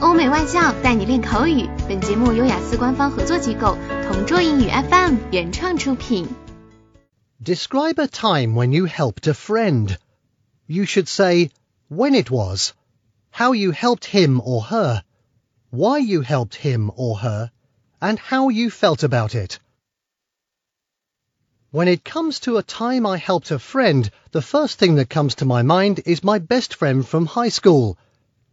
欧美外教带你练口语。本节目由雅思官方合作机构同桌英语 FM 原创出品。Describe a time when you helped a friend. You should say when it was, how you helped him or her, why you helped him or her, and how you felt about it. When it comes to a time I helped a friend, the first thing that comes to my mind is my best friend from high school.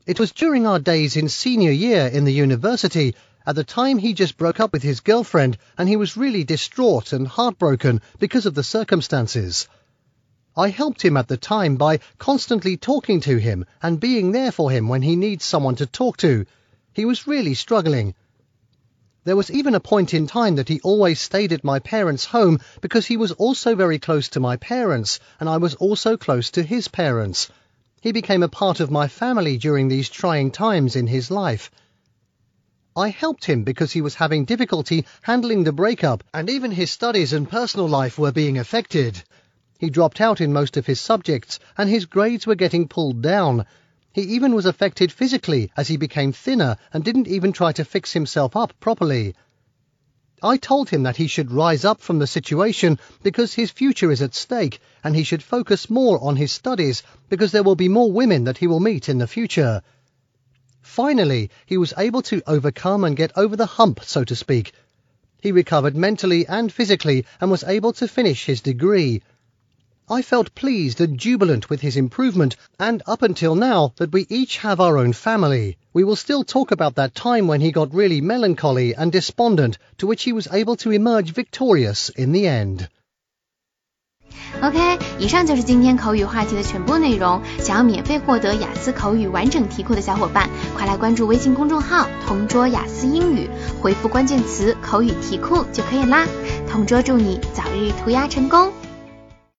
It was during our days in senior year in the university. At the time, he just broke up with his girlfriend and he was really distraught and heartbroken because of the circumstances. I helped him at the time by constantly talking to him and being there for him when he needs someone to talk to. He was really struggling. There was even a point in time that he always stayed at my parents' home because he was also very close to my parents and I was also close to his parents. He became a part of my family during these trying times in his life. I helped him because he was having difficulty handling the breakup and even his studies and personal life were being affected. He dropped out in most of his subjects and his grades were getting pulled down. He even was affected physically as he became thinner and didn't even try to fix himself up properly. I told him that he should rise up from the situation because his future is at stake and he should focus more on his studies because there will be more women that he will meet in the future. Finally, he was able to overcome and get over the hump, so to speak. He recovered mentally and physically and was able to finish his degree. I felt pleased and jubilant with his improvement, and up until now that we each have our own family, we will still talk about that time when he got really melancholy and despondent, to which he was able to emerge victorious in the end. OK，以上就是今天口语话题的全部内容。想要免费获得雅思口语完整题库的小伙伴，快来关注微信公众号“同桌雅思英语”，回复关键词“口语题库”就可以啦。同桌祝你早日屠鸭成功！